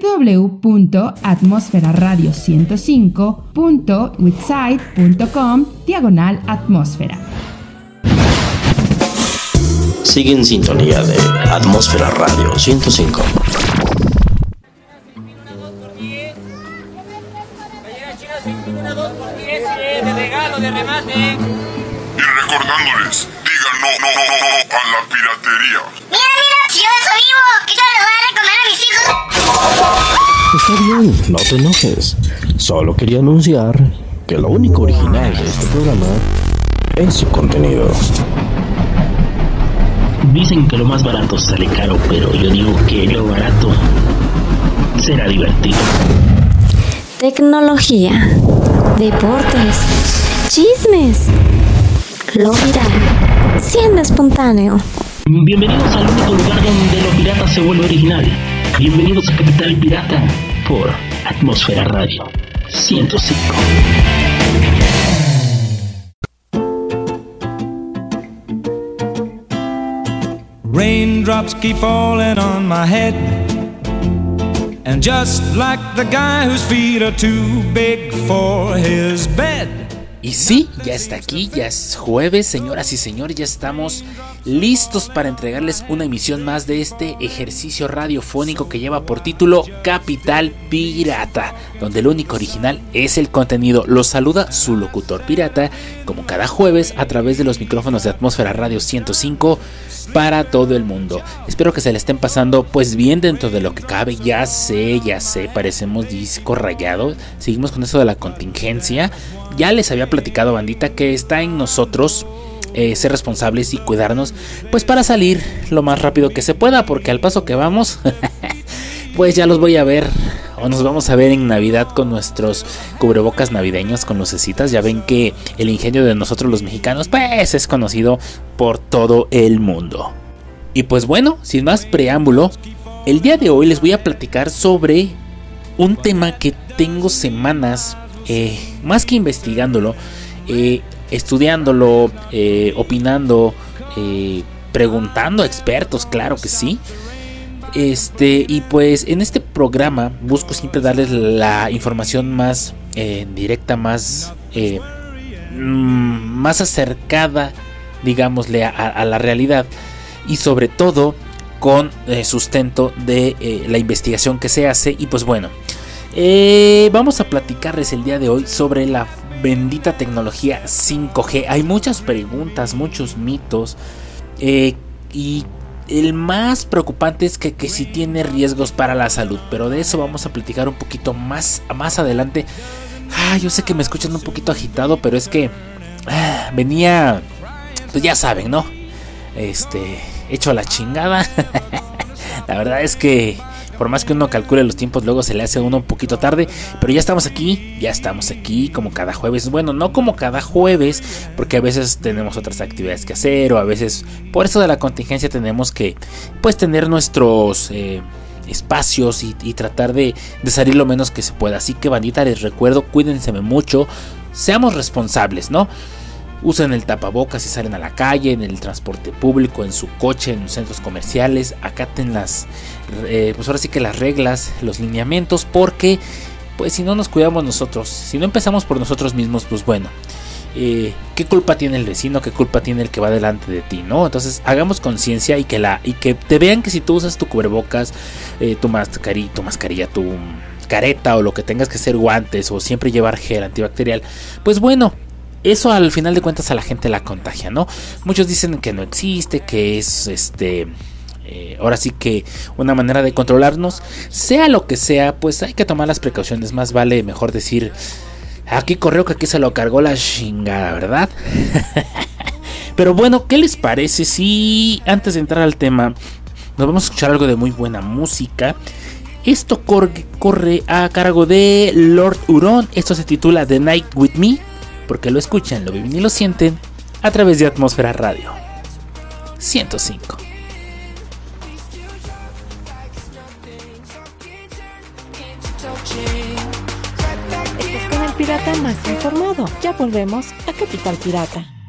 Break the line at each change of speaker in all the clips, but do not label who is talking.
www.atmosferaradio105.witsite.com diagonal atmósfera.
Sigue en sintonía de Atmósfera Radio 105.
Y recordándoles, no, no, no, no, a la piratería.
Mira, mira, si yo vivo, que yo le voy a comer a mis hijos.
Está bien, no te enojes. Solo quería anunciar que lo único original de este programa es su contenido.
Dicen que lo más barato sale caro, pero yo digo que lo barato será divertido.
Tecnología, deportes, chismes, lo viral, siendo espontáneo.
Bienvenidos al único lugar donde lo pirata se vuelve original. Bienvenidos a Capital Pirata por Atmósfera Radio 105.
Raindrops keep falling on my head. And just like the guy whose feet are too big for his bed.
Y sí, ya está aquí, ya es jueves, señoras y señores, ya estamos listos para entregarles una emisión más de este ejercicio radiofónico que lleva por título Capital Pirata, donde el único original es el contenido. Los saluda su locutor pirata, como cada jueves, a través de los micrófonos de Atmósfera Radio 105 para todo el mundo. Espero que se le estén pasando pues bien dentro de lo que cabe. Ya sé, ya sé, parecemos disco rayado. Seguimos con eso de la contingencia. Ya les había platicado, bandita, que está en nosotros eh, ser responsables y cuidarnos, pues para salir lo más rápido que se pueda, porque al paso que vamos, pues ya los voy a ver o nos vamos a ver en Navidad con nuestros cubrebocas navideños con lucecitas. Ya ven que el ingenio de nosotros los mexicanos, pues es conocido por todo el mundo. Y pues bueno, sin más preámbulo, el día de hoy les voy a platicar sobre un tema que tengo semanas, eh, más que investigándolo, eh, estudiándolo, eh, opinando, eh, preguntando a expertos, claro que sí. Este, y pues en este programa busco siempre darles la información más eh, directa, más, eh, mm, más acercada, digámosle, a, la realidad. Y sobre todo con eh, sustento de la investigación que se hace. Y pues bueno, vamos a platicarles el día de hoy sobre la bendita tecnología 5G. Hay muchas preguntas, muchos mitos. Y el más preocupante es que, que si tiene riesgos para la salud. Pero de eso vamos a platicar un poquito más, más adelante. Ah, yo sé que me escuchan un poquito agitado, pero es que ah, venía, pues ya saben, ¿no? Este, hecho a la chingada. la verdad es que por más que uno calcule los tiempos, luego se le hace a uno un poquito tarde. Pero ya estamos aquí, ya estamos aquí como cada jueves. Bueno, no como cada jueves, porque a veces tenemos otras actividades que hacer, o a veces por eso de la contingencia tenemos que pues tener nuestros eh, espacios y, tratar de, de, salir lo menos que se pueda. Así que bandita, les recuerdo, cuídense mucho, seamos responsables, ¿no? Usen el tapabocas si salen a la calle, en el transporte público, en su coche, en los centros comerciales. Acaten las, eh, pues ahora sí que las reglas, los lineamientos, porque pues si no nos cuidamos nosotros, si no empezamos por nosotros mismos, pues bueno, eh, ¿qué culpa tiene el vecino? ¿Qué culpa tiene el que va delante de ti? ¿No? Entonces hagamos conciencia y que la y que te vean que si tú usas tu cubrebocas, eh, tu mascarilla, tu mascarilla, tu careta o lo que tengas que hacer guantes o siempre llevar gel antibacterial, pues bueno, eso al final de cuentas a la gente la contagia, ¿no? Muchos dicen que no existe, que es este... Eh, ahora sí que una manera de controlarnos, sea lo que sea, pues hay que tomar las precauciones. Más vale mejor decir, aquí correo que aquí se lo cargó la chingada, ¿verdad? Pero bueno, ¿qué les parece si antes de entrar al tema nos vamos a escuchar algo de muy buena música? Esto corre, corre a cargo de Lord Huron. Esto se titula The Night With Me porque lo escuchan, lo viven y lo sienten a través de Atmósfera Radio 105.
Estás con el pirata más informado. Ya volvemos a Capital Pirata.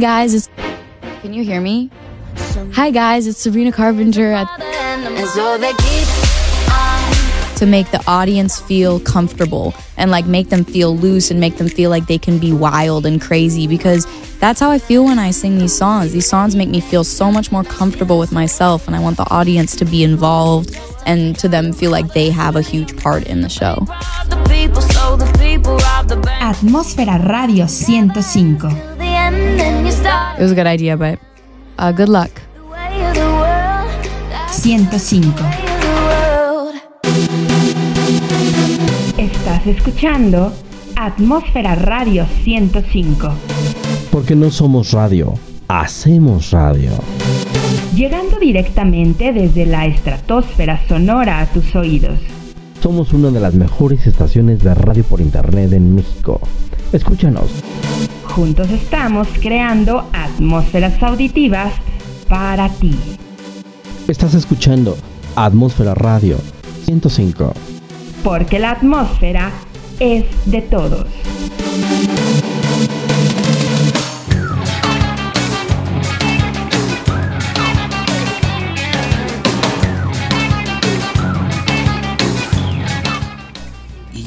Guys, it's Can you hear me? Hi guys, it's Sabrina Carpenter at to make the audience feel comfortable and like make them feel loose and make them feel like they can be wild and crazy because that's how I feel when I sing these songs. These songs make me feel so much more comfortable with myself and I want the audience to be involved and to them feel like they have a huge part in the show.
Atmósfera Radio 105.
It was a good idea, but uh, good luck.
105. Estás escuchando Atmósfera Radio 105.
Porque no somos radio, hacemos radio.
Llegando directamente desde la estratosfera sonora a tus oídos.
Somos una de las mejores estaciones de radio por internet en México. Escúchanos.
Juntos estamos creando atmósferas auditivas para ti.
Estás escuchando Atmósfera Radio 105.
Porque la atmósfera es de todos.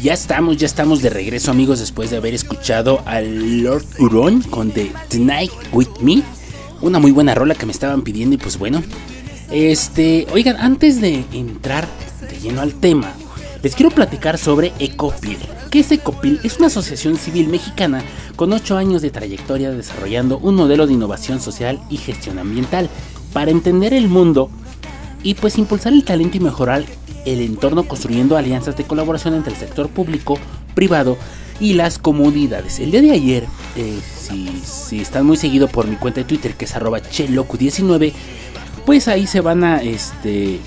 Ya estamos, ya estamos de regreso amigos después de haber escuchado al Lord Huron con The Tonight With Me. Una muy buena rola que me estaban pidiendo y pues bueno. Este, oigan, antes de entrar de lleno al tema, les quiero platicar sobre Ecopil. ¿Qué es Ecopil? Es una asociación civil mexicana con 8 años de trayectoria desarrollando un modelo de innovación social y gestión ambiental para entender el mundo y pues impulsar el talento y mejorar el entorno construyendo alianzas de colaboración entre el sector público, privado y las comunidades. El día de ayer, eh, si, están muy seguido por mi cuenta de Twitter que es arroba chelocu19, pues ahí se van a este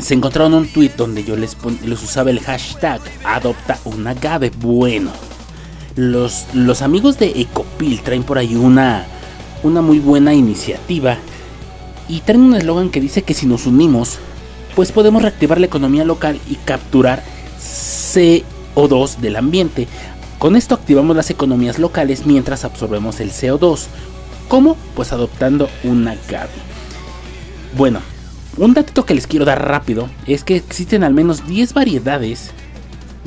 se encontraron un tweet donde yo les, les usaba el hashtag adopta un agave. Bueno, los, los amigos de Ecopil traen por ahí una, una muy buena iniciativa y traen un eslogan que dice que si nos unimos, pues podemos reactivar la economía local y capturar CO2 del ambiente. Con esto activamos las economías locales mientras absorbemos el CO2. ¿Cómo? Pues adoptando un agave. Bueno, un dato que les quiero dar rápido es que existen al menos 10 variedades,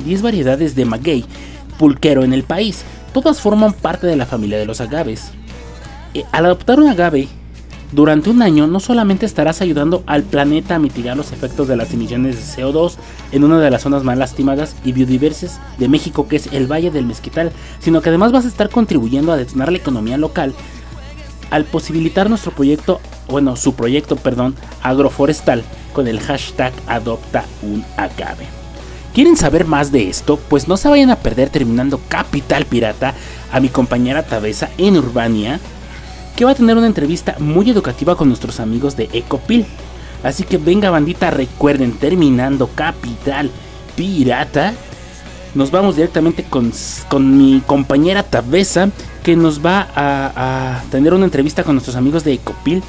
10 variedades de maguey pulquero en el país. Todas forman parte de la familia de los agaves. Eh, al adoptar un agave, durante un año no solamente estarás ayudando al planeta a mitigar los efectos de las emisiones de CO2 en una de las zonas más lastimadas y biodiversas de México que es el Valle del Mezquital, sino que además vas a estar contribuyendo a detonar la economía local al posibilitar nuestro proyecto, bueno, su proyecto, perdón, agroforestal con el hashtag adopta. ¿Quieren saber más de esto? Pues no se vayan a perder terminando Capital Pirata a mi compañera Tabesa en Urbania que va a tener una entrevista muy educativa con nuestros amigos de Ecopil. Así que venga bandita, recuerden, terminando Capital Pirata, nos vamos directamente con, con mi compañera Tabesa, que nos va a, a, tener una entrevista con nuestros amigos de Ecopil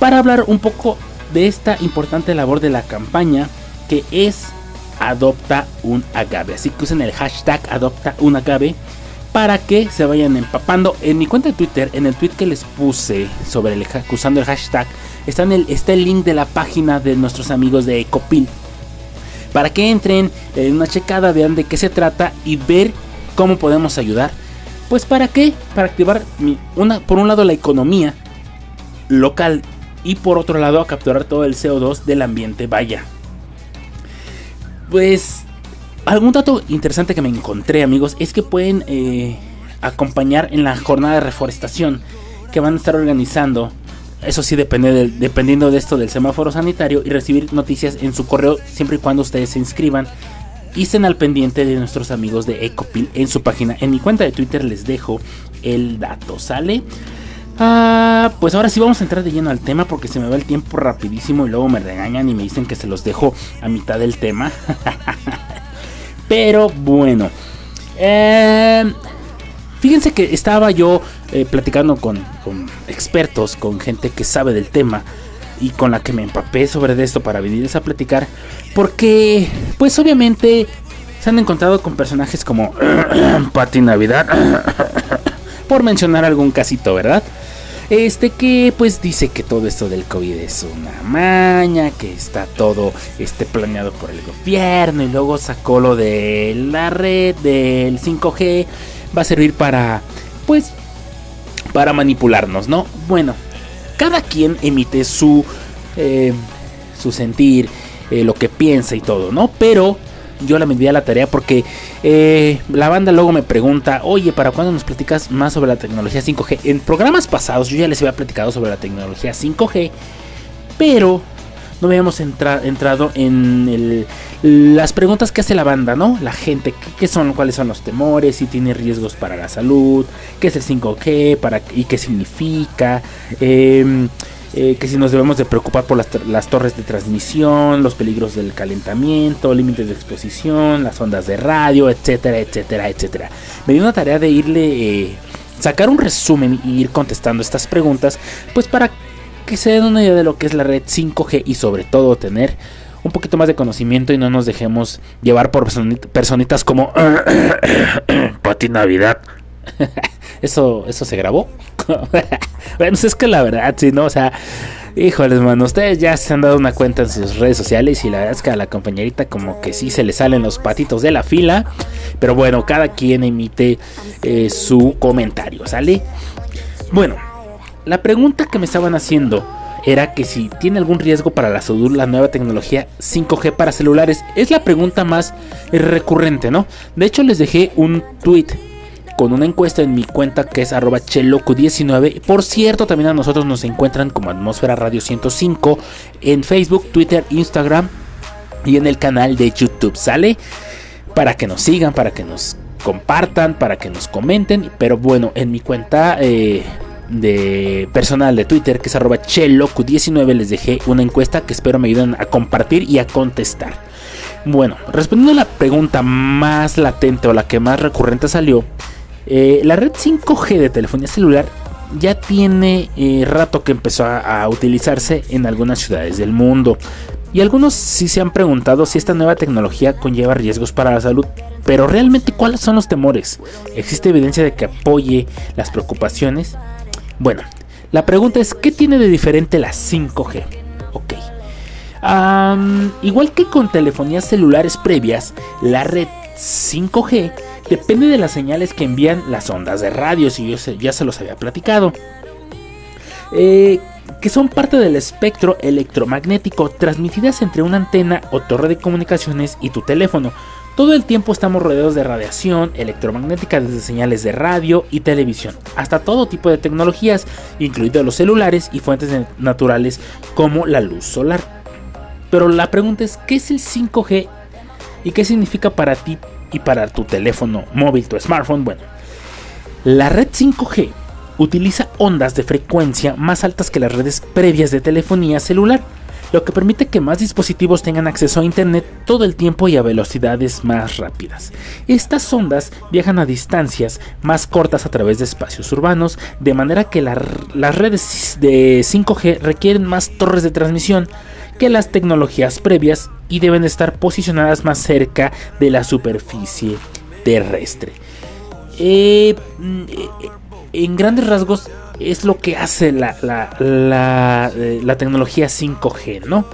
para hablar un poco de esta importante labor de la campaña que es Adopta un agave. Así que usen el hashtag Adopta un agave para que se vayan empapando. En mi cuenta de Twitter, en el tweet que les puse sobre el usando el hashtag, está, el, está el link de la página de nuestros amigos de Ecopil. Para que entren en una checada, vean de qué se trata y ver cómo podemos ayudar. Pues para qué? Para activar una, por un lado la economía local y por otro lado a capturar todo el CO2 del ambiente. Vaya. Pues algún dato interesante que me encontré, amigos, es que pueden eh, acompañar en la jornada de reforestación que van a estar organizando. Eso sí, depende del, dependiendo de esto del semáforo sanitario y recibir noticias en su correo siempre y cuando ustedes se inscriban. Y estén al pendiente de nuestros amigos de Ecopil en su página. En mi cuenta de Twitter les dejo el dato, ¿sale? Ah, pues ahora sí vamos a entrar de lleno al tema porque se me va el tiempo rapidísimo y luego me regañan y me dicen que se los dejo a mitad del tema. Pero bueno. Eh, fíjense que estaba yo eh, platicando con, con, expertos, con gente que sabe del tema y con la que me empapé sobre esto para venirles a platicar. Porque, pues obviamente, se han encontrado con personajes como Pati Navidad, por mencionar algún casito, ¿verdad? Este que pues dice que todo esto del COVID es una maña, que está todo este planeado por el gobierno y luego sacó lo de la red del 5G va a servir para pues para manipularnos, ¿no? Bueno, cada quien emite su eh, su sentir, eh, lo que piensa y todo, ¿no? Pero yo la me a la tarea porque eh, la banda luego me pregunta, oye, ¿para cuándo nos platicas más sobre la tecnología 5G? En programas pasados yo ya les había platicado sobre la tecnología 5G, pero no habíamos entra entrado en el, las preguntas que hace la banda, ¿no? La gente, ¿qué, son, cuáles son los temores, si tiene riesgos para la salud, qué es el 5G para, y qué significa. Eh, eh, que si nos debemos de preocupar por las, las, torres de transmisión, los peligros del calentamiento, límites de exposición, las ondas de radio, etcétera, etcétera, etcétera. Me dio una tarea de irle, eh, sacar un resumen y ir contestando estas preguntas, pues para que se den una idea de lo que es la red 5G y sobre todo tener un poquito más de conocimiento y no nos dejemos llevar por personitas como Pati Navidad. eso, eso se grabó. bueno, es que la verdad, sí, ¿no? O sea, híjoles, mano, ustedes ya se han dado una cuenta en sus redes sociales y la verdad es que a la compañerita como que sí se le salen los patitos de la fila. Pero bueno, cada quien emite eh, su comentario, ¿sale? Bueno, la pregunta que me estaban haciendo era que si tiene algún riesgo para la salud la nueva tecnología 5G para celulares. Es la pregunta más recurrente, ¿no? De hecho, les dejé un tweet con una encuesta en mi cuenta que es arroba cheloco19. Por cierto, también a nosotros nos encuentran como Atmósfera Radio 105 en Facebook, Twitter, Instagram y en el canal de YouTube. ¿Sale? Para que nos sigan, para que nos compartan, para que nos comenten. Pero bueno, en mi cuenta eh, de personal de Twitter, que es arroba cheloco19, les dejé una encuesta que espero me ayuden a compartir y a contestar. Bueno, respondiendo a la pregunta más latente o la que más recurrente salió, eh, la red 5G de telefonía celular ya tiene eh, rato que empezó a, utilizarse en algunas ciudades del mundo. Y algunos sí se han preguntado si esta nueva tecnología conlleva riesgos para la salud. Pero realmente, ¿cuáles son los temores? ¿Existe evidencia de que apoye las preocupaciones? Bueno, la pregunta es, ¿qué tiene de diferente la 5G? Ok. Igual que con telefonías celulares previas, la red 5G depende de las señales que envían las ondas de radio, si yo ya se los había platicado. Eh, que son parte del espectro electromagnético transmitidas entre una antena o torre de comunicaciones y tu teléfono. Todo el tiempo estamos rodeados de radiación electromagnética desde señales de radio y televisión hasta todo tipo de tecnologías, incluidos los celulares y fuentes naturales como la luz solar. Pero la pregunta es, ¿qué es el 5G y qué significa para ti y para tu teléfono móvil, tu smartphone? Bueno, la red 5G utiliza ondas de frecuencia más altas que las redes previas de telefonía celular, lo que permite que más dispositivos tengan acceso a Internet todo el tiempo y a velocidades más rápidas. Estas ondas viajan a distancias más cortas a través de espacios urbanos, de manera que la- las redes de 5G requieren más torres de transmisión que las tecnologías previas y deben estar posicionadas más cerca de la superficie terrestre. Eh, mm, eh, en grandes rasgos es lo que hace la, la- la, eh, la tecnología 5G, ¿no?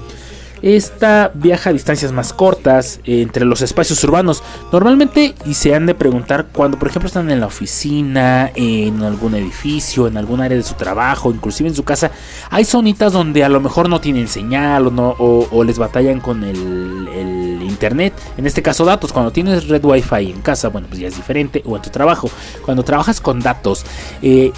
Esta viaja a distancias más cortas eh, entre los espacios urbanos. Normalmente, y se han de preguntar cuando, por ejemplo, están en la oficina, en algún edificio, en algún área de su trabajo, inclusive en su casa, hay zonitas donde a lo mejor no tienen señal o, no, o, o les batallan con el, el internet. En este caso, datos. Cuando tienes red wifi en casa, bueno, pues ya es diferente. O en tu trabajo. Cuando trabajas con datos, eh,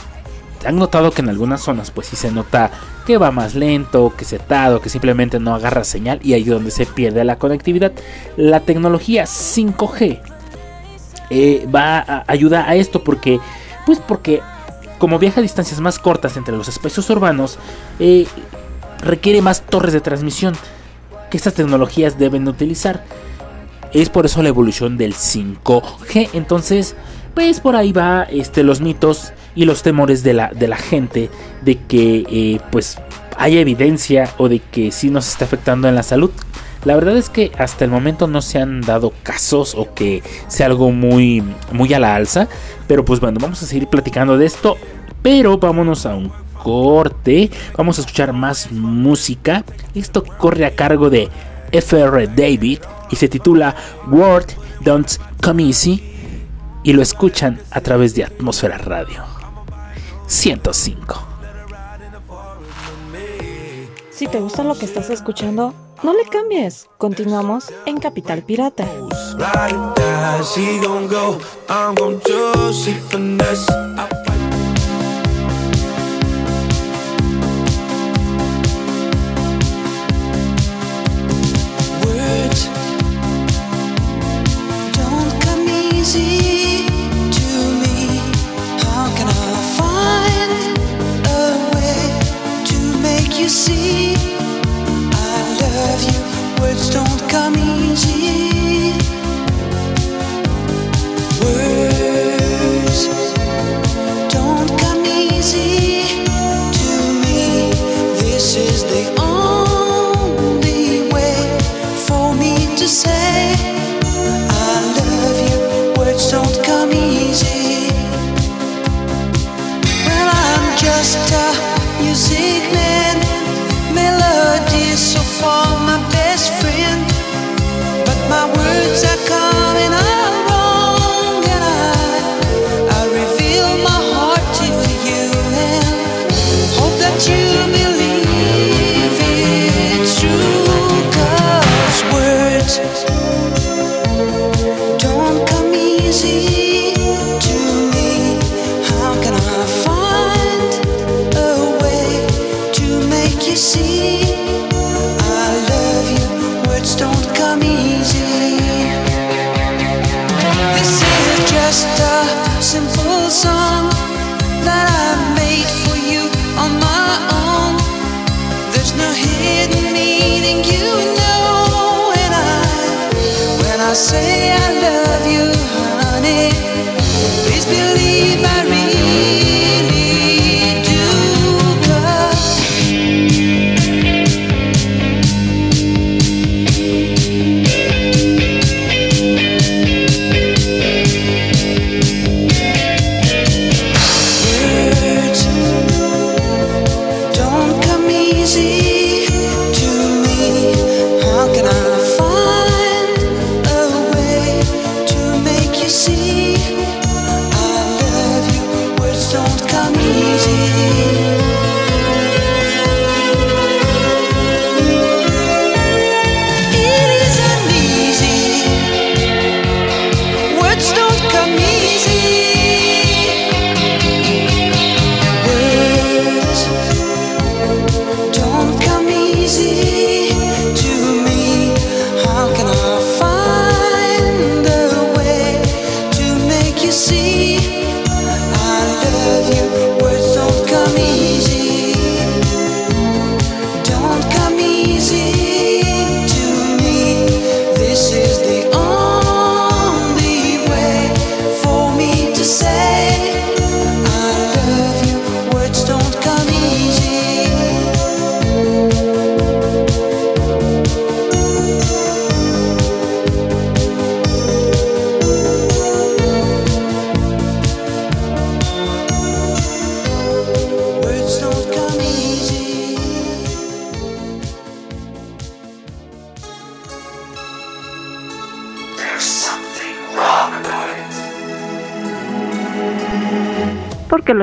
han notado que en algunas zonas pues sí se nota que va más lento, que setado, que simplemente no agarra señal y ahí es donde se pierde la conectividad. La tecnología 5G eh, va a a esto porque pues porque como viaja a distancias más cortas entre los espacios urbanos eh, requiere más torres de transmisión que estas tecnologías deben utilizar. Es por eso la evolución del 5G. Entonces, pues por ahí va este, los mitos y los temores de la, de la gente de que eh, pues haya evidencia o de que sí nos está afectando en la salud. La verdad es que hasta el momento no se han dado casos o que sea algo muy, muy a la alza. Pero pues bueno, vamos a seguir platicando de esto. Pero vámonos a un corte. Vamos a escuchar más música. Esto corre a cargo de FR David y se titula Word Don't Come Easy. Y lo escuchan a través de Atmósfera Radio 105.
Si te gusta lo que estás escuchando, no le cambies. Continuamos en Capital Pirata.
Come easy. My words are coming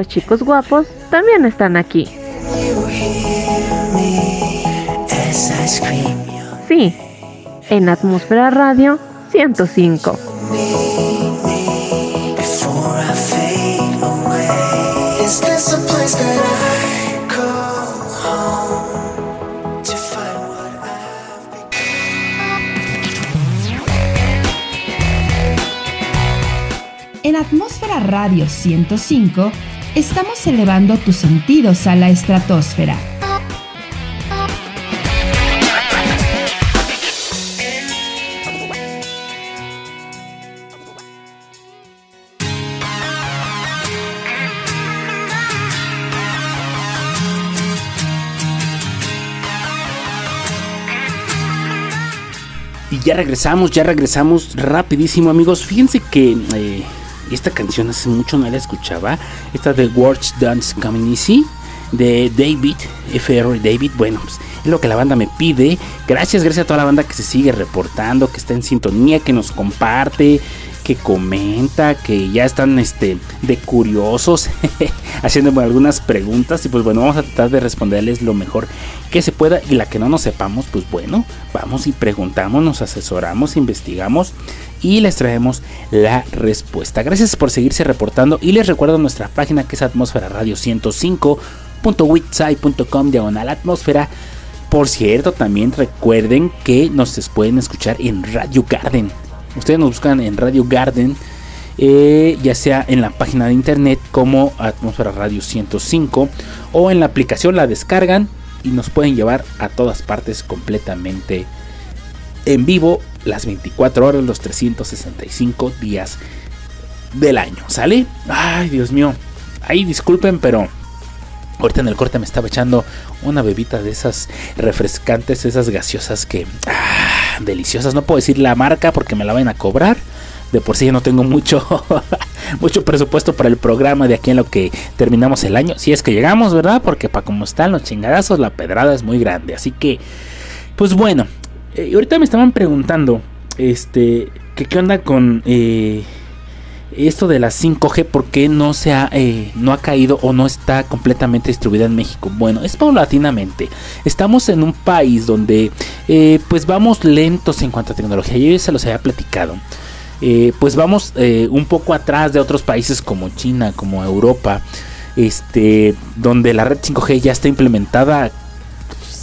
chicos guapos también están aquí. Sí, en Atmósfera Radio 105.
Is this a place that I call home to find what I've
En Atmósfera Radio 105 estamos elevando tus sentidos a la estratosfera.
Y ya regresamos, ya regresamos rapidísimo amigos. Fíjense que eh, esta canción hace mucho no la escuchaba. Esta de Words Dance Coming Easy de David, FR David. Bueno, pues es lo que la banda me pide. Gracias, gracias a toda la banda que se sigue reportando, que está en sintonía, que nos comparte, que comenta, que ya están este, de curiosos, haciéndome algunas preguntas. Y pues bueno, vamos a tratar de responderles lo mejor que se pueda. Y la que no nos sepamos, pues bueno, vamos y preguntamos, nos asesoramos, investigamos y les traemos la respuesta. Gracias por seguirse reportando y les recuerdo nuestra página que es atmósfera radio 105.witsai.com diagonal atmósfera. Por cierto, también recuerden que nos pueden escuchar en Radio Garden. Ustedes nos buscan en Radio Garden, eh, ya sea en la página de internet como Atmósfera Radio 105 o en la aplicación la descargan y nos pueden llevar a todas partes completamente en vivo las 24 horas, los 365 días del año. ¿Sale? Ay, Dios mío. Ahí disculpen, pero ahorita en el corte me estaba echando una bebita de esas refrescantes, esas gaseosas que... Ah, deliciosas. No puedo decir la marca porque me la van a cobrar. De por sí ya no tengo mucho, mucho presupuesto para el programa de aquí en lo que terminamos el año. Si es que llegamos, ¿verdad? Porque para como están los chingadazos, la pedrada es muy grande. Así que, pues bueno, eh, ahorita me estaban preguntando, este, qué onda con eh, esto de la 5G, por qué no se ha, eh, no ha caído o no está completamente distribuida en México. Bueno, es paulatinamente. Estamos en un país donde, pues vamos lentos en cuanto a tecnología. Yo ya se los había platicado. Pues vamos un poco atrás de otros países como China, como Europa, este, donde la red 5G ya está implementada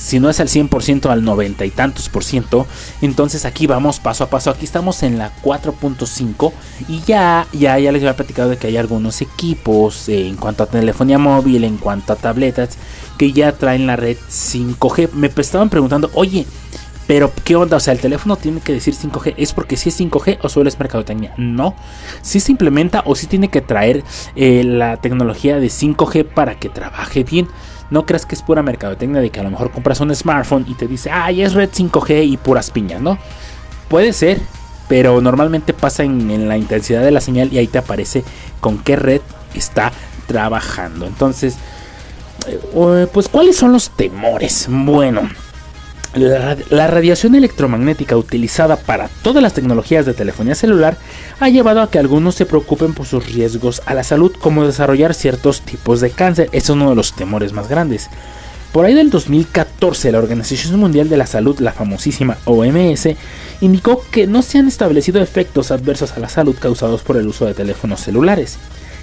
si no es al 100%, al 90 y tantos por ciento. Entonces aquí vamos paso a paso. Aquí estamos en la 4.5 y ya, ya, ya les había platicado de que hay algunos equipos eh, en cuanto a telefonía móvil, en cuanto a tabletas, que ya traen la red 5G. Me estaban preguntando, oye, pero ¿qué onda? O sea, el teléfono tiene que decir 5G. ¿Es porque si es 5G o solo es mercadotecnia? No. Si se implementa o si tiene que traer eh, la tecnología de 5G para que trabaje bien. No creas que es pura mercadotecnia de que a lo mejor compras un smartphone y te dice, ay, es red 5G y puras piñas, ¿no? Puede ser, pero normalmente pasa en, en la intensidad de la señal y ahí te aparece con qué red está trabajando. Entonces, eh, pues, ¿cuáles son los temores? Bueno, la, radiación electromagnética utilizada para todas las tecnologías de telefonía celular ha llevado a que algunos se preocupen por sus riesgos a la salud, como desarrollar ciertos tipos de cáncer. Es uno de los temores más grandes. Por ahí del 2014, la Organización Mundial de la Salud, la famosísima OMS, indicó que no se han establecido efectos adversos a la salud causados por el uso de teléfonos celulares.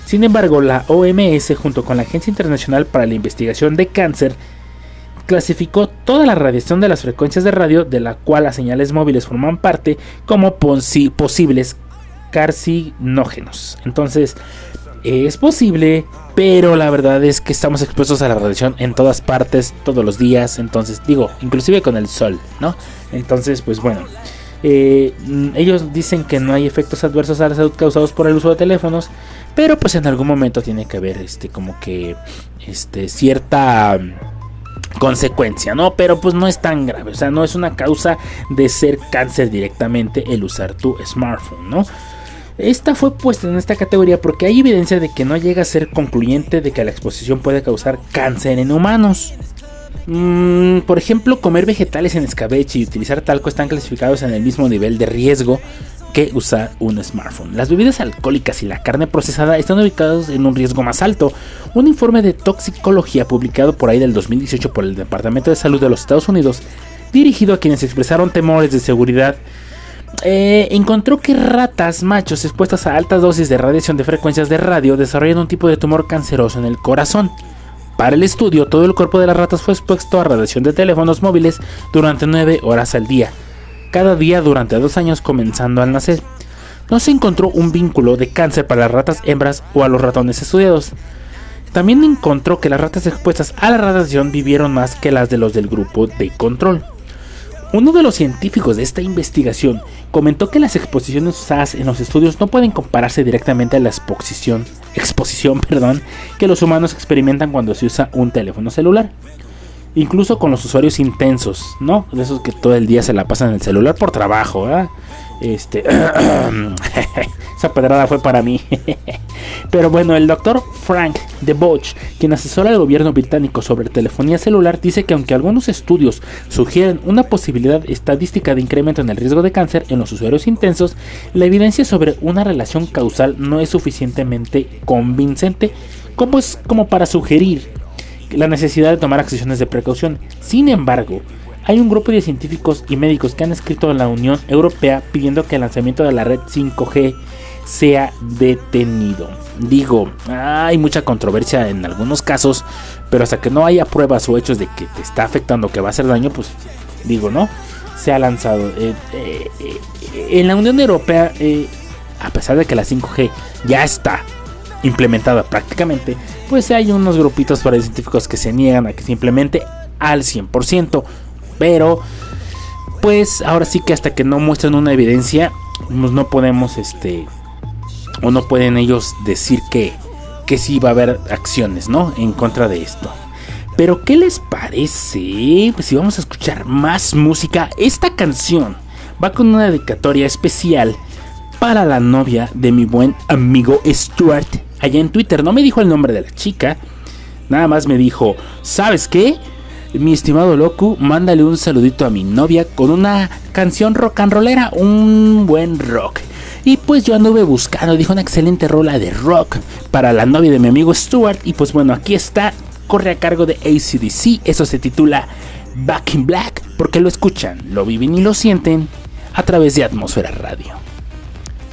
Sin embargo, la OMS, junto con la Agencia Internacional para la Investigación de Cáncer, clasificó toda la radiación de las frecuencias de radio de la cual las señales móviles forman parte como posi posibles carcinógenos. Entonces, es posible, pero la verdad es que estamos expuestos a la radiación en todas partes, todos los días. Entonces, digo, inclusive con el sol, ¿no? Entonces, pues bueno. Eh, ellos dicen que no hay efectos adversos a la salud causados por el uso de teléfonos, pero pues en algún momento tiene que haber este como que este cierta consecuencia, ¿no? Pero pues no es tan grave, o sea, no es una causa de ser cáncer directamente el usar tu smartphone, ¿no? Esta fue puesta en esta categoría porque hay evidencia de que no llega a ser concluyente de que la exposición puede causar cáncer en humanos. Mm, por ejemplo, comer vegetales en escabeche y utilizar talco están clasificados en el mismo nivel de riesgo, que usar un smartphone. Las bebidas alcohólicas y la carne procesada están ubicados en un riesgo más alto. Un informe de toxicología publicado por ahí del 2018 por el Departamento de Salud de los Estados Unidos, dirigido a quienes expresaron temores de seguridad, eh, encontró que ratas machos expuestas a altas dosis de radiación de frecuencias de radio desarrollan un tipo de tumor canceroso en el corazón. Para el estudio, todo el cuerpo de las ratas fue expuesto a radiación de teléfonos móviles durante 9 horas al día, cada día durante dos años comenzando al nacer. No se encontró un vínculo de cáncer para las ratas hembras o a los ratones estudiados. También encontró que las ratas expuestas a la radiación vivieron más que las de los del grupo de control. Uno de los científicos de esta investigación comentó que las exposiciones usadas en los estudios no pueden compararse directamente a la exposición, exposición perdón, que los humanos experimentan cuando se usa un teléfono celular. Incluso con los usuarios intensos, ¿no? De esos que todo el día se la pasan en el celular por trabajo, ¿verdad? Este. esa pedrada fue para mí. Pero bueno, el doctor Frank DeBoch, quien asesora al gobierno británico sobre telefonía celular, dice que aunque algunos estudios sugieren una posibilidad estadística de incremento en el riesgo de cáncer en los usuarios intensos, la evidencia sobre una relación causal no es suficientemente convincente como, es, como para sugerir la necesidad de tomar acciones de precaución. Sin embargo, hay un grupo de científicos y médicos que han escrito a la Unión Europea pidiendo que el lanzamiento de la red 5G sea detenido. Digo, hay mucha controversia en algunos casos, pero hasta que no haya pruebas o hechos de que te está afectando, que va a hacer daño, pues digo, ¿no? Se ha lanzado. Eh, eh, eh, en la Unión Europea, a pesar de que la 5G ya está implementada prácticamente, pues hay unos grupitos para científicos que se niegan a que se implemente al 100%. Pero, pues ahora sí que hasta que no muestren una evidencia, pues no podemos, este, o no pueden ellos decir que, que sí va a haber acciones, ¿no? En contra de esto. Pero, ¿qué les parece? Pues si vamos a escuchar más música, esta canción va con una dedicatoria especial para la novia de mi buen amigo Stuart allá en Twitter. No me dijo el nombre de la chica, nada más me dijo, ¿sabes qué? Mi estimado Loku, mándale un saludito a mi novia con una canción rock and rollera, un buen rock. Y pues yo anduve buscando, dijo una excelente rola de rock para la novia de mi amigo Stuart. Y pues bueno, aquí está, corre a cargo de ACDC. Eso se titula Back in Black, porque lo escuchan, lo viven y lo sienten a través de Atmósfera Radio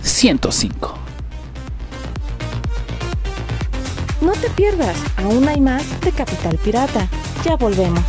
105.
No te pierdas, aún hay más de Capital Pirata. Ya volvemos.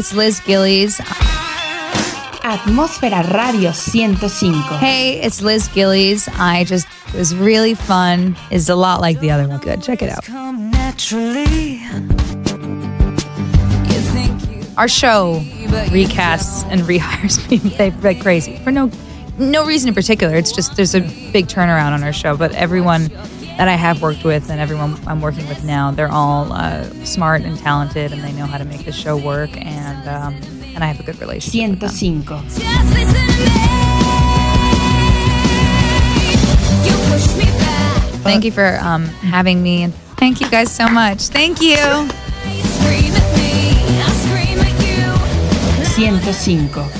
It's Liz Gillies.
Atmósfera Radio 105.
Hey, it's Liz Gillies. I just it was really fun. It's a lot like the other one. Good, check it out. Our show recasts and rehires me they like crazy for no no reason in particular. It's just there's a big turnaround on our show, but everyone that I have worked with and everyone I'm working with now, they're all uh, smart and talented, and they know how to make the show work, and um, and I have a good relationship. with them.
105.
Thank you for um, having me, and thank you guys so much. Thank you.
105.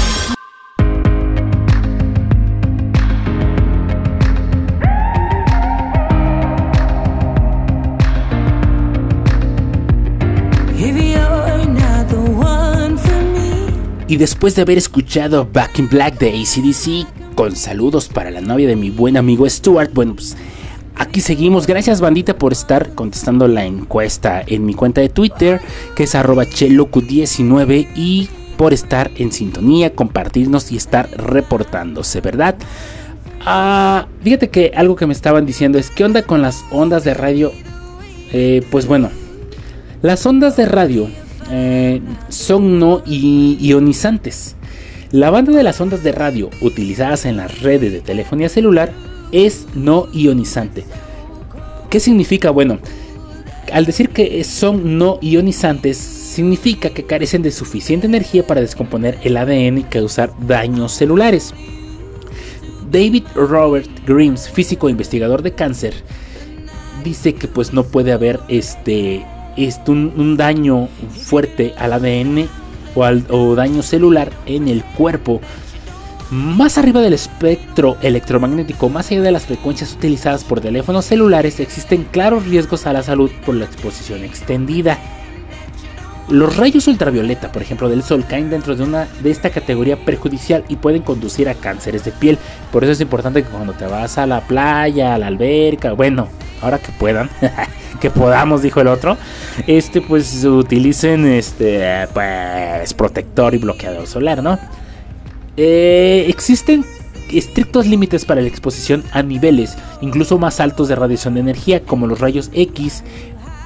Y después de haber escuchado Back in Black de ACDC, con saludos para la novia de mi buen amigo Stuart, bueno, pues aquí seguimos. Gracias, bandita, por estar contestando la encuesta en mi cuenta de Twitter, que es arroba chelocu19, y por estar en sintonía, compartirnos y estar reportándose, ¿verdad? Ah, fíjate que algo que me estaban diciendo es, ¿qué onda con las ondas de radio? Eh, pues bueno, las ondas de radio eh, son no ionizantes. La banda de las ondas de radio utilizadas en las redes de telefonía celular es no ionizante. ¿Qué significa? Bueno, al decir que son no ionizantes, significa que carecen de suficiente energía para descomponer el ADN y causar daños celulares. David Robert Grimes, físico e investigador de cáncer, dice que pues no puede haber este, este un, daño fuerte al ADN o, al- o daño celular en el cuerpo. Más arriba del espectro electromagnético, más allá de las frecuencias utilizadas por teléfonos celulares, existen claros riesgos a la salud por la exposición extendida. Los rayos ultravioleta, por ejemplo, del sol caen dentro de una de esta categoría perjudicial y pueden conducir a cánceres de piel. Por eso es importante que cuando te vas a la playa, a la alberca, bueno, ahora que puedan, que podamos, dijo el otro, este pues utilicen este pues protector y bloqueador solar, ¿no? Eh, existen estrictos límites para la exposición a niveles incluso más altos de radiación de energía como los rayos X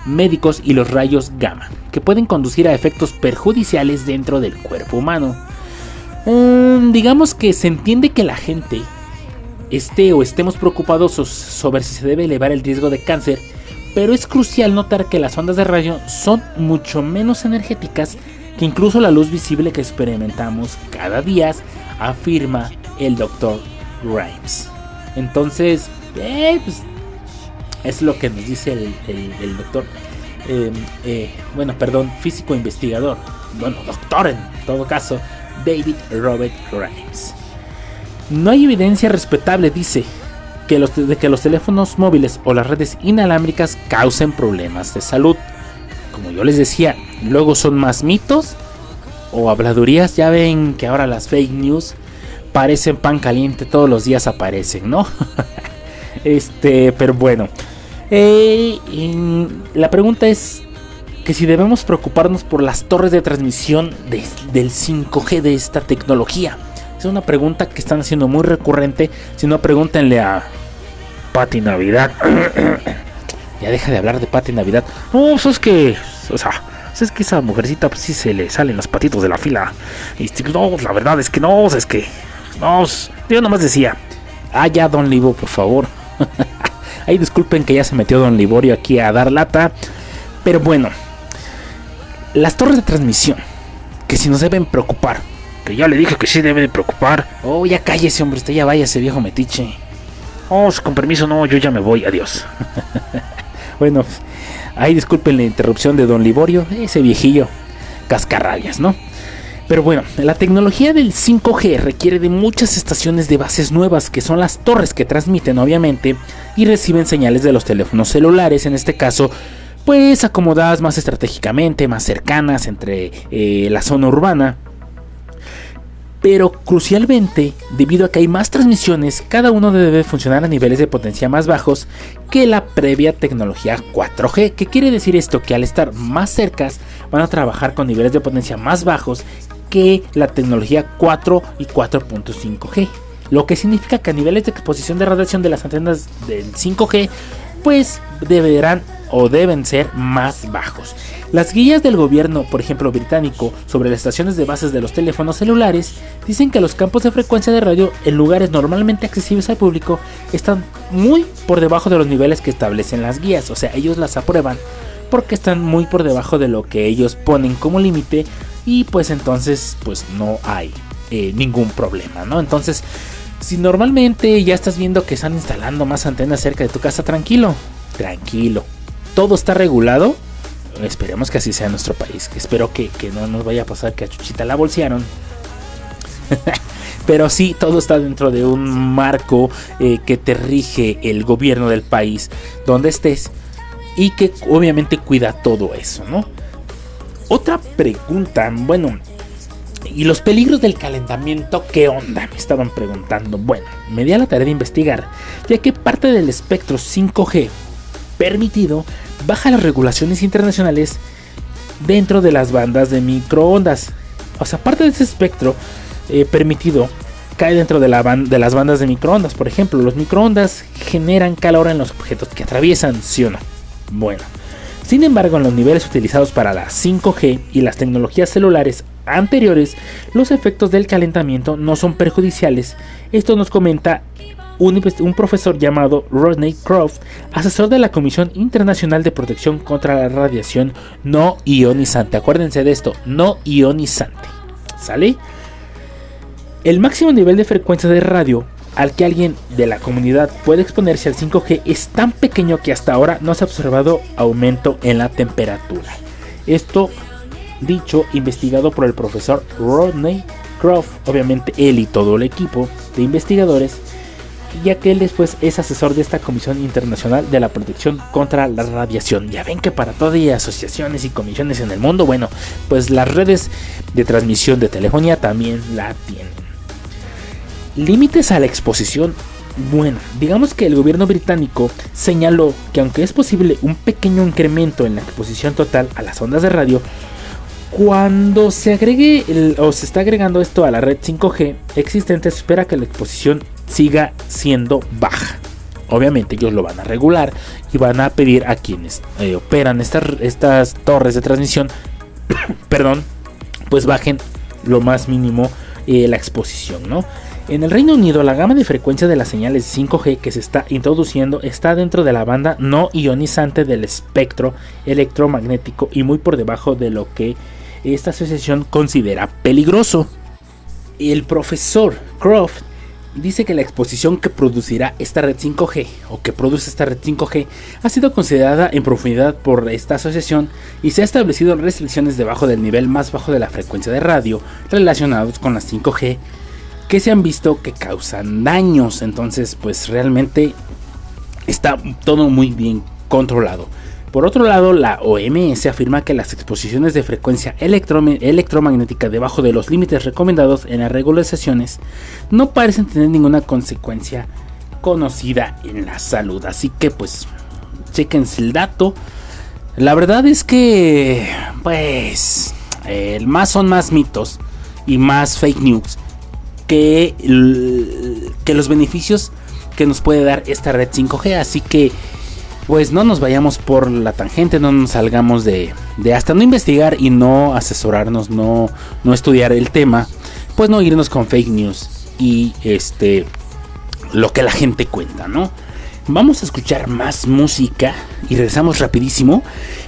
médicos y los rayos gamma, que pueden conducir a efectos perjudiciales dentro del cuerpo humano. Mm, digamos que se entiende que la gente esté o estemos preocupados so- sobre si se debe elevar el riesgo de cáncer, pero es crucial notar que las ondas de radio son mucho menos energéticas que incluso la luz visible que experimentamos cada día, afirma el doctor Grimes. Entonces, eh, pues, es lo que nos dice el, doctor, eh, eh, bueno, perdón, físico investigador, bueno, doctor en todo caso, David Robert Grimes. No hay evidencia respetable, dice, que los, de que los teléfonos móviles o las redes inalámbricas causen problemas de salud. Como yo les decía, luego son más mitos o habladurías. Ya ven que ahora las fake news parecen pan caliente, todos los días aparecen, ¿no? este, pero bueno. Eh, la pregunta es que si debemos preocuparnos por las torres de transmisión de- del 5G de esta tecnología. Es una pregunta que están haciendo muy recurrente. Si no, pregúntenle a Pati Navidad. ya deja de hablar de Pati Navidad. No, pues es que, o sea, pues es que esa mujercita pues sí se le salen los patitos de la fila. Y sí, no, la verdad es que no, sea, es que, no, pues, yo nomás decía, ah, don Livo, por favor. Ahí disculpen que ya se metió don Liborio aquí a dar lata. Pero bueno, las torres de transmisión, que si nos deben preocupar, que ya le dije que sí debe de preocupar. Oh, ya cállese, hombre, usted ya vaya ese viejo metiche. Oh, con permiso, no, yo ya me voy, adiós. bueno, ahí disculpen la interrupción de don Liborio, ese viejillo cascarrabias, ¿no? Pero bueno, la tecnología del 5G requiere de muchas estaciones de bases nuevas, que son las torres que transmiten obviamente y reciben señales de los teléfonos celulares, en este caso, pues acomodadas más estratégicamente, más cercanas entre eh, la zona urbana. Pero crucialmente, debido a que hay más transmisiones, cada uno debe funcionar a niveles de potencia más bajos que la previa tecnología 4G. ¿Qué quiere decir esto? Que al estar más cercas van a trabajar con niveles de potencia más bajos que la tecnología 4 y 4.5G. Lo que significa que a niveles de exposición de radiación de las antenas del 5G pues deberán o deben ser más bajos. Las guías del gobierno, por ejemplo británico, sobre las estaciones de bases de los teléfonos celulares, dicen que los campos de frecuencia de radio en lugares normalmente accesibles al público están muy por debajo de los niveles que establecen las guías, o sea, ellos las aprueban porque están muy por debajo de lo que ellos ponen como límite y pues entonces pues no hay eh, ningún problema, ¿no? Entonces, si normalmente ya estás viendo que están instalando más antenas cerca de tu casa, tranquilo, tranquilo. Todo está regulado. Esperemos que así sea en nuestro país. Espero que, que no nos vaya a pasar que a Chuchita la bolsearon. Pero sí, todo está dentro de un marco eh, que te rige el gobierno del país donde estés y que obviamente cuida todo eso, ¿no? Otra pregunta, bueno, ¿y los peligros del calentamiento qué onda? Me estaban preguntando. Bueno, me di a la tarea de investigar, ya que parte del espectro 5G permitido baja las regulaciones internacionales dentro de las bandas de microondas. O sea, parte de ese espectro eh, permitido cae dentro de, de las bandas de microondas. Por ejemplo, los microondas generan calor en los objetos que atraviesan, ¿sí o no? Bueno, sin embargo, en los niveles utilizados para la 5G y las tecnologías celulares anteriores, los efectos del calentamiento no son perjudiciales. Esto nos comenta un, un, profesor llamado Rodney Croft, asesor de la Comisión Internacional de Protección contra la Radiación No Ionizante. Acuérdense de esto, no ionizante. ¿Sale? El máximo nivel de frecuencia de radio al que alguien de la comunidad puede exponerse al 5G es tan pequeño que hasta ahora no se ha observado aumento en la temperatura. Esto dicho, investigado por el profesor Rodney Croft, obviamente él y todo el equipo de investigadores, ya que él después es asesor de esta Comisión Internacional de la Protección contra la Radiación. Ya ven que para todas hay asociaciones y comisiones en el mundo, bueno, pues las redes de transmisión de telefonía también la tienen. Límites a la exposición. Bueno, digamos que el gobierno británico señaló que aunque es posible un pequeño incremento en la exposición total a las ondas de radio, cuando se agregue o se está agregando esto a la red 5G existente, espera que la exposición siga siendo baja. Obviamente ellos lo van a regular y van a pedir a quienes eh, operan estas, estas torres de transmisión, perdón, pues bajen lo más mínimo eh, la exposición, ¿no? En el Reino Unido, la gama de frecuencia de las señales 5G que se está introduciendo está dentro de la banda no ionizante del espectro electromagnético y muy por debajo de lo que esta asociación considera peligroso. El profesor Croft dice que la exposición que producirá esta red 5G o que produce esta red 5G ha sido considerada en profundidad por esta asociación y se ha establecido restricciones debajo del nivel más bajo de la frecuencia de radio relacionados con las 5G que se han visto que causan daños. Entonces, pues realmente está todo muy bien controlado. Por otro lado, la OMS afirma que las exposiciones de frecuencia electromagnética debajo de los límites recomendados en las regularizaciones no parecen tener ninguna consecuencia conocida en la salud. Así que pues, chequense el dato. La verdad es que, pues, el más son más mitos y más fake news que, que los beneficios que nos puede dar esta red 5G. Así que, pues no nos vayamos por la tangente, no nos salgamos de, de hasta no investigar y no asesorarnos, no, no estudiar el tema, pues no irnos con fake news y este lo que la gente cuenta, ¿no? Vamos a escuchar más música y regresamos rapidísimo.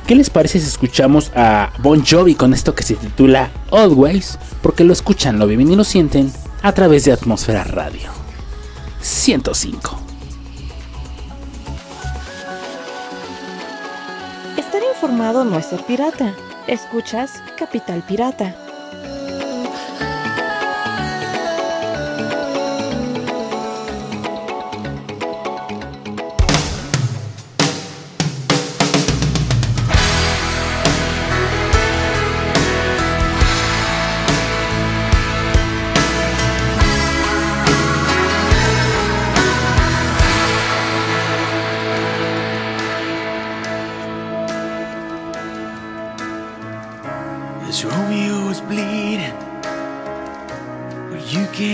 ¿Qué les parece si escuchamos a Bon Jovi con esto que se titula Always? Porque lo escuchan, lo viven y lo sienten a través de Atmósfera Radio 105.
Estar informado no es ser pirata. Escuchas Capital Pirata.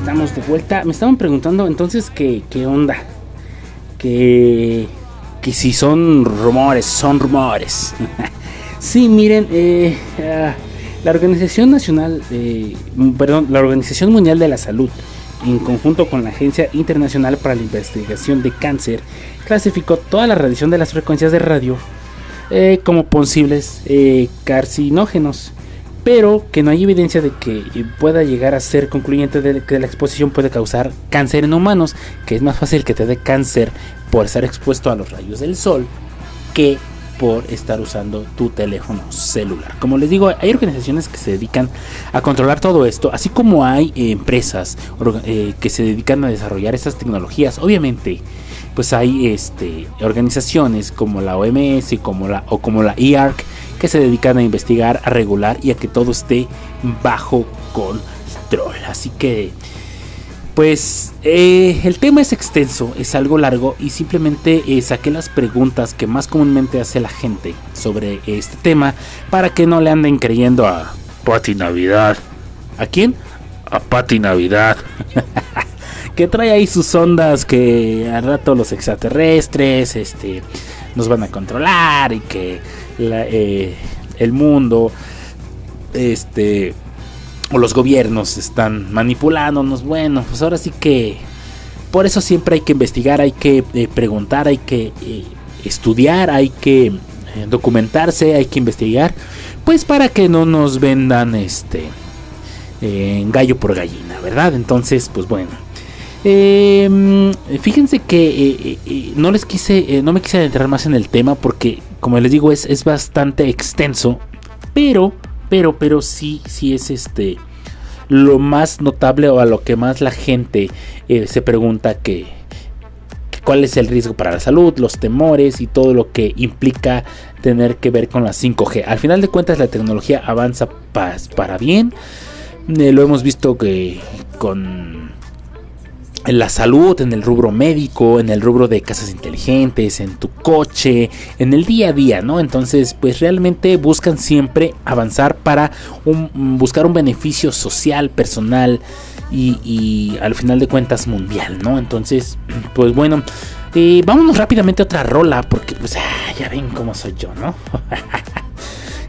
Estamos, de vuelta. Me estaban preguntando entonces qué, qué onda. Que, que si son rumores, son rumores. sí, miren, eh, ah, la Organización Nacional, perdón, la Organización Mundial de la Salud, en conjunto con la Agencia Internacional para la Investigación de Cáncer, clasificó toda la radiación de las frecuencias de radio eh, como posibles eh, carcinógenos, pero que no hay evidencia de que pueda llegar a ser concluyente de que la exposición puede causar cáncer en humanos, que es más fácil que te dé cáncer por estar expuesto a los rayos del sol que por estar usando tu teléfono celular. Como les digo, hay organizaciones que se dedican a controlar todo esto, así como hay eh, empresas eh, que se dedican a desarrollar estas tecnologías. Obviamente, pues hay este, organizaciones como la OMS y como la, o como la IARC que se dedican a investigar, a regular y a que todo esté bajo control. Así que, pues eh, el tema es extenso, es algo largo y simplemente eh, saqué las preguntas que más comúnmente hace la gente sobre este tema para que no le anden creyendo a Pati Navidad. ¿A quién? A Pati Navidad. que trae ahí sus ondas que al rato los extraterrestres este, nos van a controlar y que eh, el mundo este o los gobiernos están manipulándonos. Bueno, pues ahora sí que por eso siempre hay que investigar, hay que eh, preguntar, hay que eh, estudiar, hay que documentarse, hay que investigar, pues para que no nos vendan este gallo por gallina, ¿verdad? Entonces, pues bueno. Eh, fíjense que eh, eh, eh, no les quise, no me quise adentrar más en el tema porque, como les digo, es, es bastante extenso, pero, pero, pero sí, sí es este lo más notable o a lo que más la gente se pregunta que, cuál es el riesgo para la salud, los temores y todo lo que implica tener que ver con la 5G. Al final de cuentas la tecnología avanza pa- para bien. Lo hemos visto que con en la salud, en el rubro médico, en el rubro de casas inteligentes, en tu coche, en el día a día, ¿no? Entonces, pues realmente buscan siempre avanzar para buscar un beneficio social, personal y, al final de cuentas mundial, ¿no? Entonces, pues bueno, eh, vámonos rápidamente a otra rola porque pues ah, ya ven cómo soy yo, ¿no?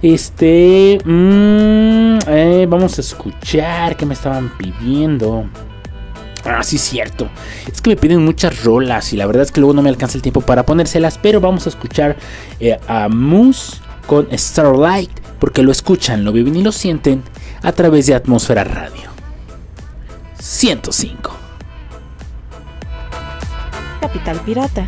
Este, mm, eh, vamos a escuchar que me estaban pidiendo. Ah, sí, cierto. Es que me piden muchas rolas y la verdad es que luego no me alcanza el tiempo para ponérselas. Pero vamos a escuchar eh, a Moose con Starlight. Porque lo escuchan, lo viven y lo sienten a través de Atmósfera Radio. 105.
Capital Pirata.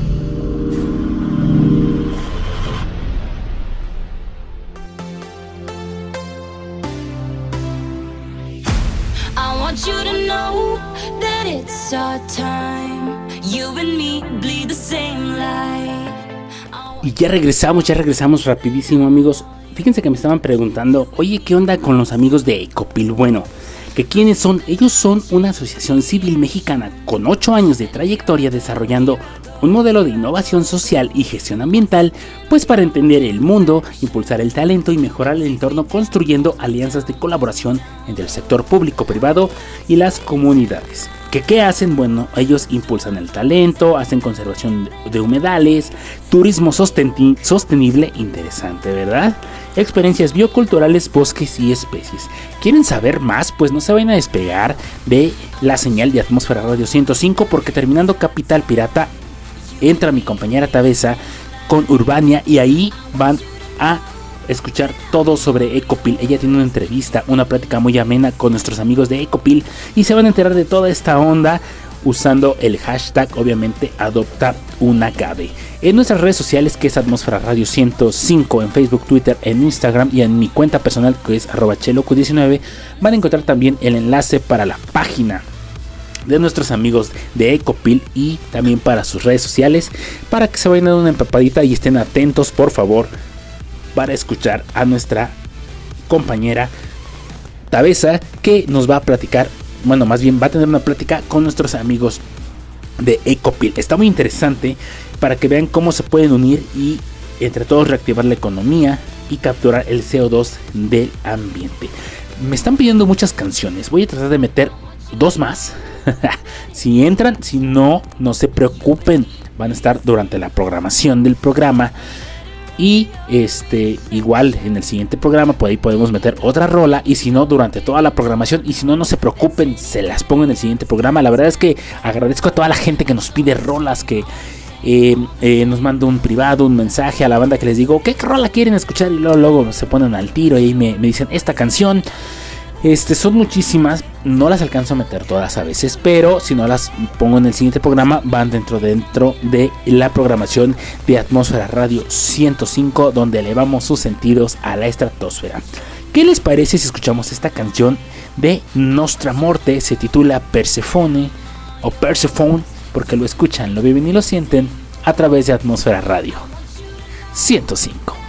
Want you to know that it's our time. You and me bleed the same light.
Y ya regresamos, ya regresamos rapidísimo amigos. Fíjense que me estaban preguntando, oye, ¿qué onda con los amigos de Ecopil? Bueno, que quiénes son, ellos son una asociación civil mexicana con 8 años de trayectoria desarrollando un modelo de innovación social y gestión ambiental, pues para entender el mundo, impulsar el talento y mejorar el entorno construyendo alianzas de colaboración entre el sector público, privado y las comunidades. ¿Que ¿Qué hacen? Bueno, ellos impulsan el talento, hacen conservación de humedales, turismo sosteni- sostenible, interesante, ¿verdad? Experiencias bioculturales, bosques y especies. ¿Quieren saber más? Pues no se vayan a despegar de la señal de Atmósfera Radio 105 porque terminando Capital Pirata entra mi compañera Tabesa con Urbania y ahí van a escuchar todo sobre Ecopil. Ella tiene una entrevista, una plática muy amena con nuestros amigos de Ecopil y se van a enterar de toda esta onda usando el hashtag obviamente adopta una gabe. En nuestras redes sociales que es Atmósfera Radio 105 en Facebook, Twitter, en Instagram y en mi cuenta personal que es arroba chelocu19 van a encontrar también el enlace para la página de nuestros amigos de Ecopil y también para sus redes sociales para que se vayan dando una empapadita y estén atentos por favor para escuchar a nuestra compañera Tabesa que nos va a platicar, bueno más bien va a tener una plática con nuestros amigos de Ecopil. Está muy interesante para que vean cómo se pueden unir y entre todos reactivar la economía y capturar el CO2 del ambiente. Me están pidiendo muchas canciones, voy a tratar de meter dos más. si entran, si no, no se preocupen, van a estar durante la programación del programa. Y este, igual en el siguiente programa, por ahí podemos meter otra rola. Y si no, durante toda la programación. Y si no, no se preocupen, se las pongo en el siguiente programa. La verdad es que agradezco a toda la gente que nos pide rolas, que eh, eh, nos manda un privado, un mensaje a la banda que les digo, ¿qué rola quieren escuchar? Y luego, luego se ponen al tiro y me, me dicen, esta canción. Este, son muchísimas, no las alcanzo a meter todas a veces, pero si no las pongo en el siguiente programa, van dentro, dentro de la programación de Atmósfera Radio 105, donde elevamos sus sentidos a la estratosfera. ¿Qué les parece si escuchamos esta canción de Nostra Morte? Se titula Persephone o Persephone, porque lo escuchan, lo viven y lo sienten a través de Atmósfera Radio 105.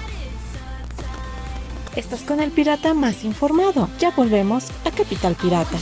Estás con el pirata más informado. Ya volvemos a Capital Pirata.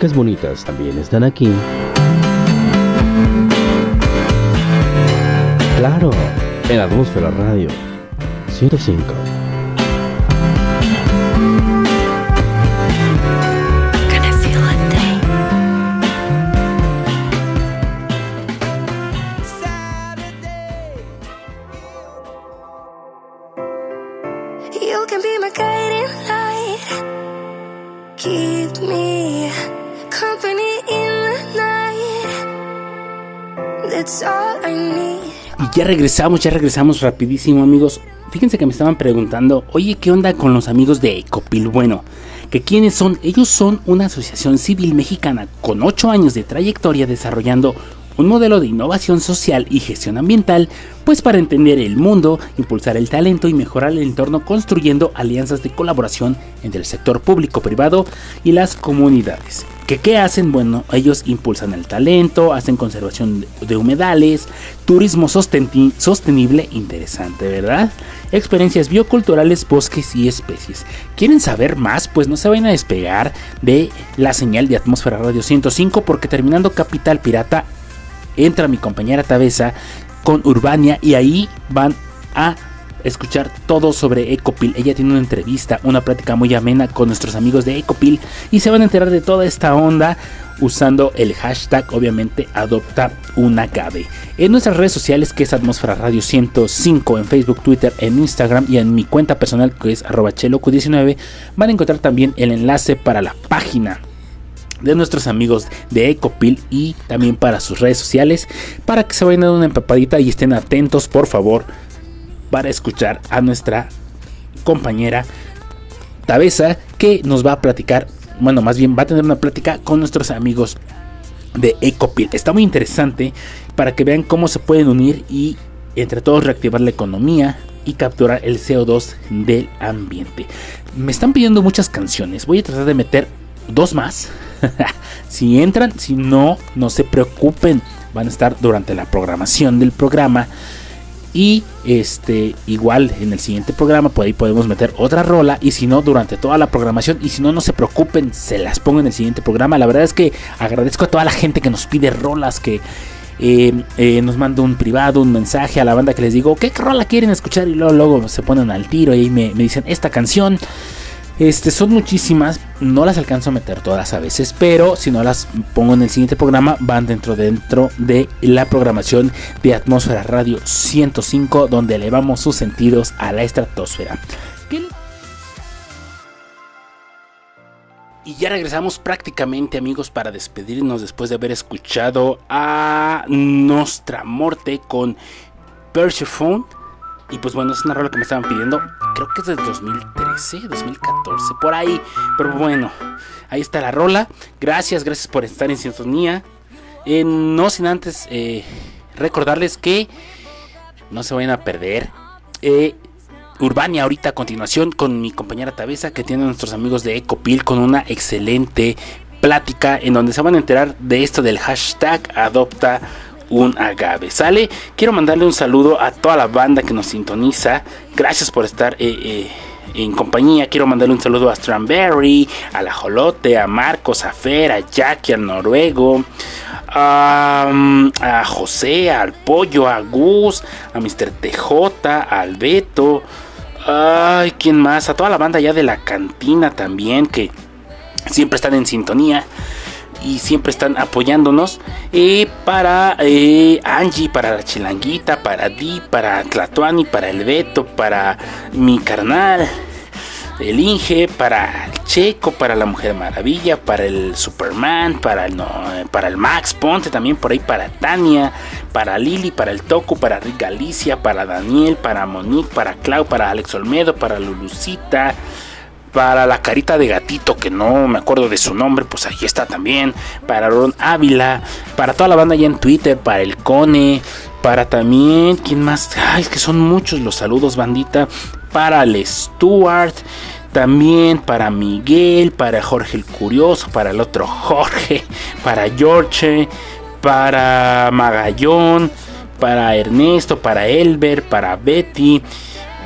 Chicas bonitas también están aquí. Claro, en Atmósfera Radio 105.
Ya regresamos, ya regresamos rapidísimo amigos. Fíjense que me estaban preguntando, oye, ¿qué onda con los amigos de Ecopil? Bueno, que quiénes son? Ellos son una asociación civil mexicana con 8 años de trayectoria desarrollando un modelo de innovación social y gestión ambiental, pues para entender el mundo, impulsar el talento y mejorar el entorno construyendo alianzas de colaboración entre el sector público, privado y las comunidades. ¿Que ¿Qué hacen? Bueno, ellos impulsan el talento, hacen conservación de humedales, turismo sosteni- sostenible, interesante, ¿verdad? Experiencias bioculturales, bosques y especies. ¿Quieren saber más? Pues no se vayan a despegar de la señal de Atmósfera Radio 105 porque terminando Capital Pirata entra mi compañera Tabesa con Urbania y ahí van a escuchar todo sobre Ecopil. Ella tiene una entrevista, una plática muy amena con nuestros amigos de Ecopil y se van a enterar de toda esta onda usando el hashtag obviamente adopta una agave. En nuestras redes sociales que es Atmósfera Radio 105 en Facebook, Twitter, en Instagram y en mi cuenta personal que es arroba chelocu19 van a encontrar también el enlace para la página de nuestros amigos de Ecopil y también para sus redes sociales para que se vayan dando una empapadita y estén atentos por favor para escuchar a nuestra compañera Tabesa que nos va a platicar, bueno más bien va a tener una plática con nuestros amigos de Ecopil. Está muy interesante para que vean cómo se pueden unir y entre todos reactivar la economía y capturar el CO2 del ambiente. Me están pidiendo muchas canciones. Voy a tratar de meter dos más. si entran, si no, no se preocupen. Van a estar durante la programación del programa. Y este, igual en el siguiente programa, por ahí podemos meter otra rola. Y si no, durante toda la programación. Y si no, no se preocupen, se las pongo en el siguiente programa. La verdad es que agradezco a toda la gente que nos pide rolas, que eh, eh, nos manda un privado, un mensaje a la banda que les digo, ¿qué rola quieren escuchar? Y luego, luego se ponen al tiro y me, me dicen, esta canción. Este, son muchísimas, no las alcanzo a meter todas a veces, pero si no las pongo en el siguiente programa, van dentro, dentro de la programación de Atmósfera Radio 105, donde elevamos sus sentidos a la estratosfera. ¿Qué le- Y ya regresamos prácticamente amigos para despedirnos después de haber escuchado a Nostra Morte con Persephone. Y pues bueno, es una rola que me estaban pidiendo. Creo que es del 2013, 2014, por ahí. Pero bueno, ahí está la rola. Gracias, gracias por estar en sintonía. Eh, no sin antes eh, recordarles que no se vayan a perder. eh, Urbania ahorita a continuación con mi compañera Tabesa que tiene a nuestros amigos de Ecopil con una excelente plática en donde se van a enterar de esto del hashtag adopta un agave. ¿Sale? Quiero mandarle un saludo a toda la banda que nos sintoniza. Gracias por estar eh, eh, en compañía. Quiero mandarle un saludo a Strawberry, a la Jolote, a Marcos, a Fer, a Jackie, al Noruego, a, a José, al Pollo, a Gus, a Mr. TJ, al Beto. Ay, ¿quién más? A toda la banda ya de la cantina también que siempre están en sintonía y siempre están apoyándonos. Eh, para Angie, para la Chilanguita, para Di, para Tlatuani, para el Beto, para mi carnal, el Inge, para el Checo, para la Mujer Maravilla, para el Superman, para el, no, eh, para el Max Ponte, también por ahí para Tania, para Lili, para el Toco, para Rick Galicia, para Daniel, para Monique, para Clau, para Alex Olmedo, para Lulucita para la carita de gatito que no me acuerdo de su nombre, pues ahí está también, para Ron Ávila, para toda la banda allá en Twitter, para el Cone, para también, ¿quién más? Ay, es que son muchos los saludos, bandita, para el Stuart, también para Miguel, para Jorge el Curioso, para el otro Jorge, para George, para Magallón, para Ernesto, para Elber, para Betty,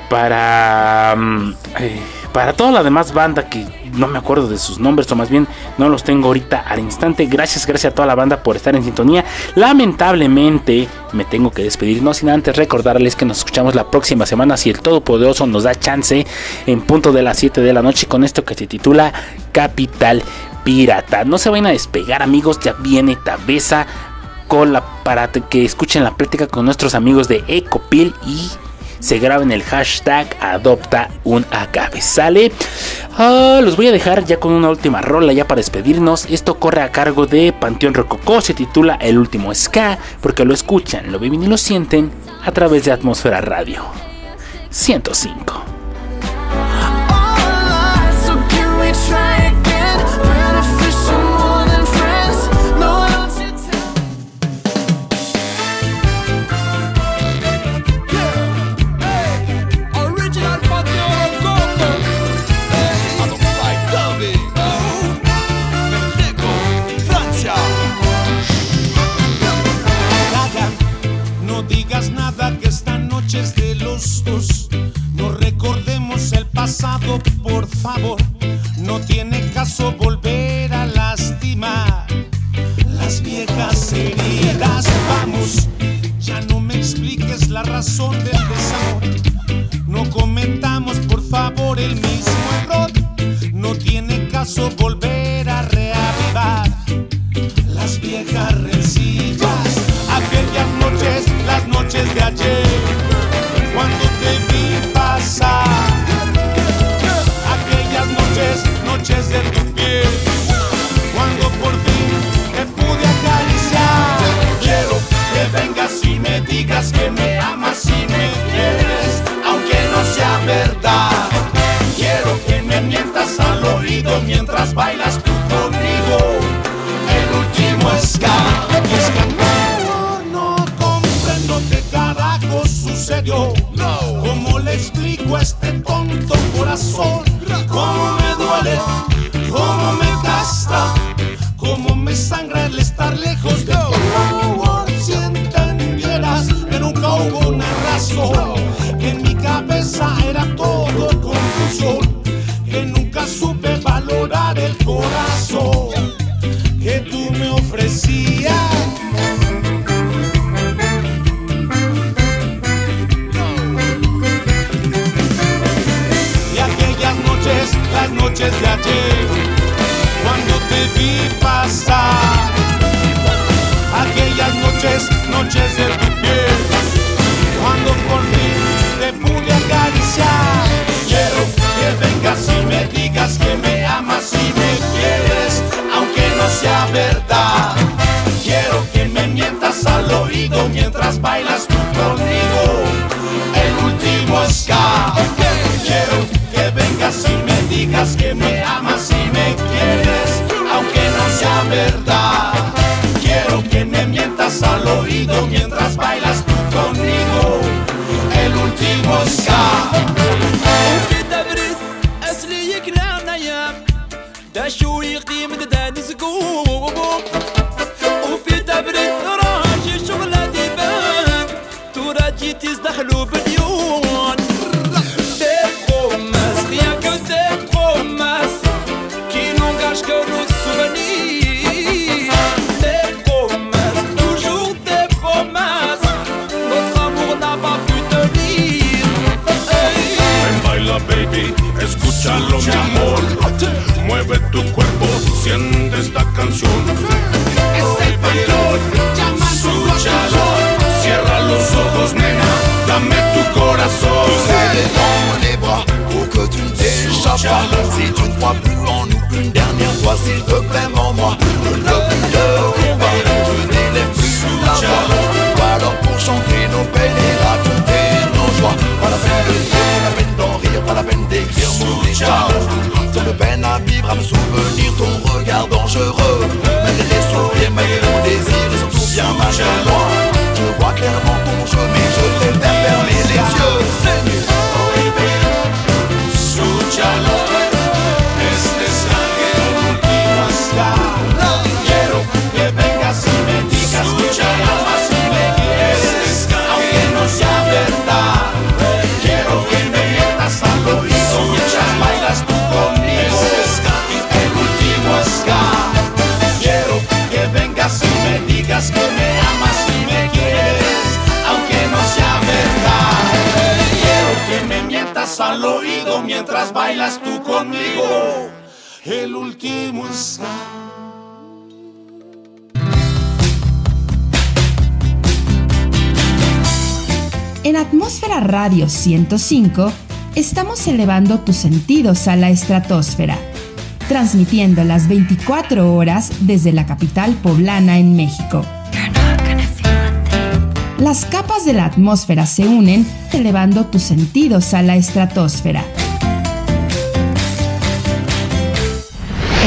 para... mm, eh,
para toda la demás banda que no me acuerdo de sus nombres o más bien no los tengo ahorita al instante. Gracias, gracias a toda la banda por estar en sintonía. Lamentablemente me tengo que despedir, no sin antes recordarles que nos escuchamos la próxima semana si el Todopoderoso nos da chance en punto de las 7 de la noche con esto que se titula Capital Pirata. No se vayan a despegar amigos, ya viene Tabesa con la, para que escuchen la plática con nuestros amigos de Ecopil y se graben el hashtag adopta un agave. ¿Sale? Ah, los voy a dejar ya con una última rola ya para despedirnos. Esto corre a cargo de Panteón Rococó, se titula El último Ska, porque lo escuchan, lo viven y lo sienten a través de Atmósfera Radio 105.
Radio 105 estamos elevando tus sentidos a la estratosfera, transmitiendo las 24 horas desde la capital poblana en México. Las capas de la atmósfera se unen elevando tus sentidos a la estratosfera.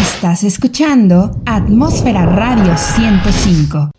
Estás escuchando Atmósfera Radio 105.